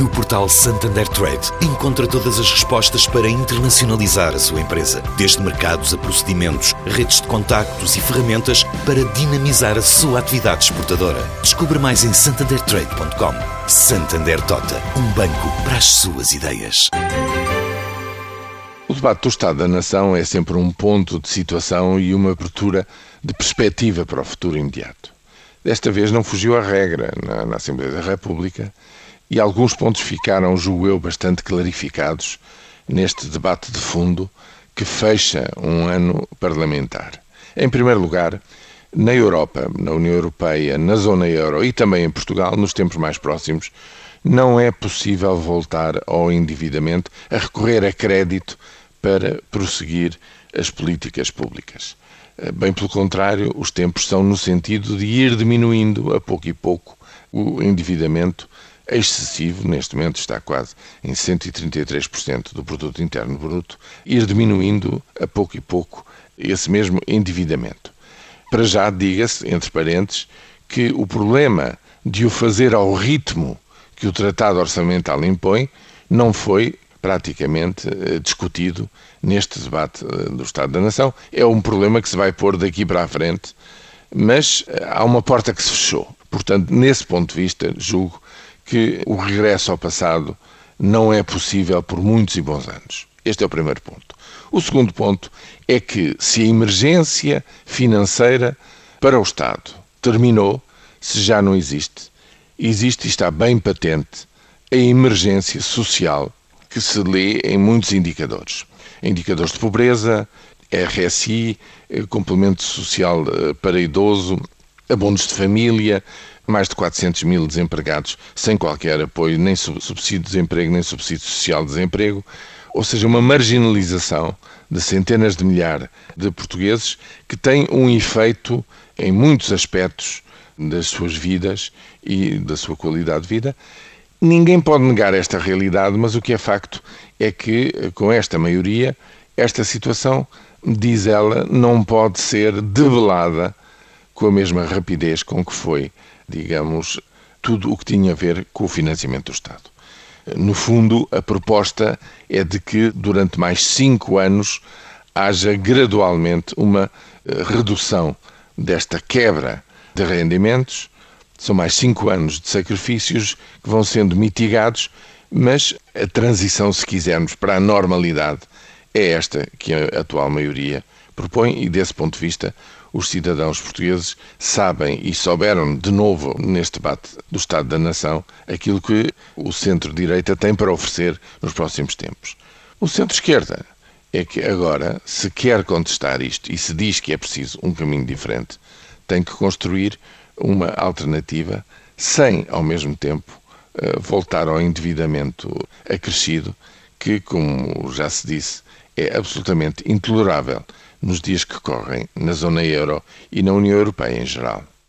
No portal Santander Trade, encontra todas as respostas para internacionalizar a sua empresa, desde mercados a procedimentos, redes de contactos e ferramentas para dinamizar a sua atividade exportadora. Descubra mais em santandertrade.com. Santander Tota, um banco para as suas ideias. O debate do Estado da Nação é sempre um ponto de situação e uma abertura de perspectiva para o futuro imediato. Desta vez não fugiu à regra na, na Assembleia da República e alguns pontos ficaram, julgo eu, bastante clarificados neste debate de fundo que fecha um ano parlamentar. Em primeiro lugar, na Europa, na União Europeia, na zona euro e também em Portugal, nos tempos mais próximos, não é possível voltar ao endividamento, a recorrer a crédito para prosseguir as políticas públicas. Bem pelo contrário, os tempos são no sentido de ir diminuindo a pouco e pouco o endividamento excessivo, neste momento está quase em 133% do produto interno bruto, ir diminuindo a pouco e pouco esse mesmo endividamento. Para já, diga-se, entre parênteses, que o problema de o fazer ao ritmo que o Tratado Orçamental impõe não foi praticamente eh, discutido neste debate eh, do Estado da Nação. É um problema que se vai pôr daqui para a frente, mas eh, há uma porta que se fechou. Portanto, nesse ponto de vista, julgo que o regresso ao passado não é possível por muitos e bons anos. Este é o primeiro ponto. O segundo ponto é que se a emergência financeira para o Estado terminou, se já não existe, existe e está bem patente a emergência social que se lê em muitos indicadores. Indicadores de pobreza, RSI, eh, complemento social eh, para idoso, abonos de família, mais de 400 mil desempregados sem qualquer apoio, nem subsídio de desemprego, nem subsídio social de desemprego, ou seja, uma marginalização de centenas de milhares de portugueses que tem um efeito em muitos aspectos das suas vidas e da sua qualidade de vida. Ninguém pode negar esta realidade, mas o que é facto é que, com esta maioria, esta situação, diz ela, não pode ser debelada com a mesma rapidez com que foi digamos, tudo o que tinha a ver com o financiamento do Estado. No fundo, a proposta é de que durante mais cinco anos haja gradualmente uma eh, redução desta quebra de rendimentos. São mais cinco anos de sacrifícios que vão sendo mitigados, mas a transição, se quisermos, para a normalidade é esta que a atual maioria propõe e, desse ponto de vista, os cidadãos portugueses sabem e souberam de novo neste debate do Estado da Nação aquilo que o centro-direita tem para oferecer nos próximos tempos. O centro-esquerda é que agora, se quer contestar isto e se diz que é preciso um caminho diferente, tem que construir uma alternativa sem, ao mesmo tempo, eh, voltar ao endividamento acrescido, que, como já se disse, é absolutamente intolerável nos dias que correm na zona euro e na União Europeia em geral.